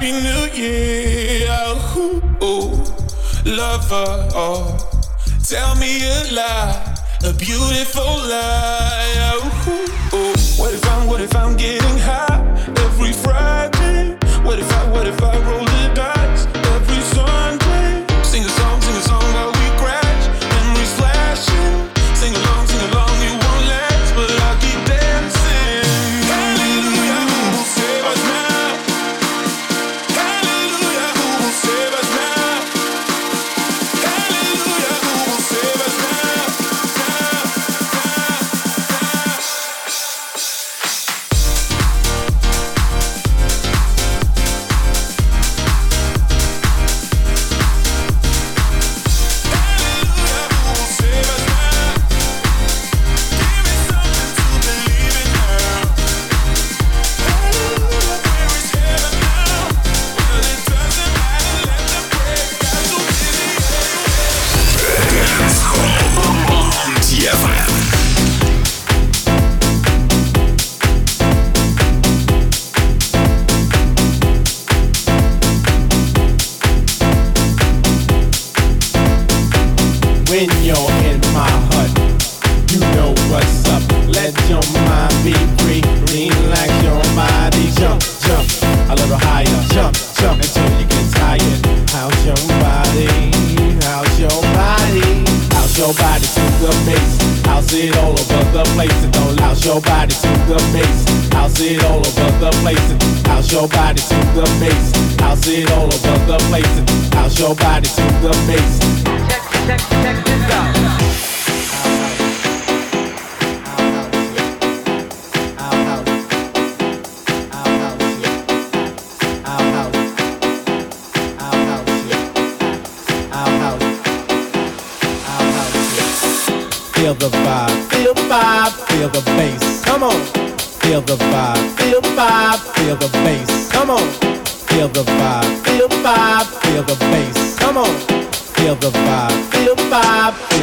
Happy New Year, ooh, ooh, lover. Oh, tell me a lie, a beautiful lie. Ooh, ooh. What if I'm, what if I'm getting high?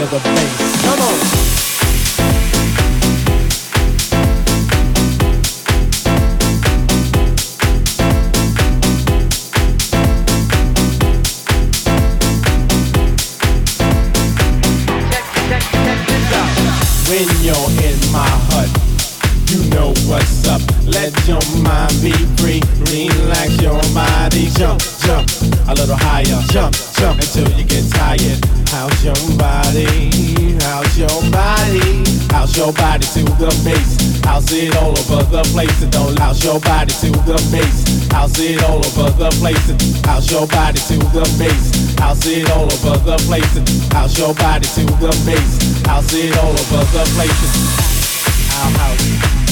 the bass. the place and house your body to the bass. House it all over the place and house your body to the bass. House it all over the place and house.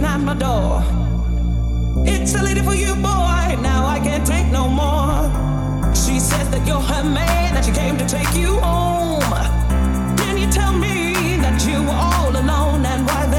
knocking at my door. It's a lady for you, boy. Now I can't take no more. She says that you're her man, that she came to take you home. Can you tell me that you were all alone and why.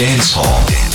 Dance Hall.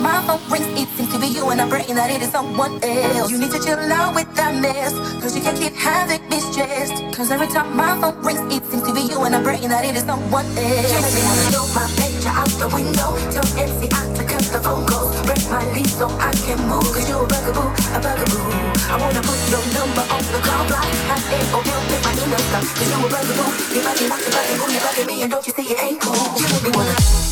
My phone rings, it seems to be you and I'm praying that it is someone else. You need to chill out with that mess, cause you can't keep having me stressed. Cause every time my phone rings, it seems to be you and I'm praying that it is someone else. You throw my picture out the window, tell MCI to cut the phone calls, break my lease so I can move. Cause you're a bugaboo, a bugaboo. I wanna put your number on the call block, I say, oh, you pick my email stuff. Cause you're a bugaboo, you're bugging, you bugging, you bugging me, and don't you see it ain't cool? You make me wanna.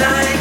night.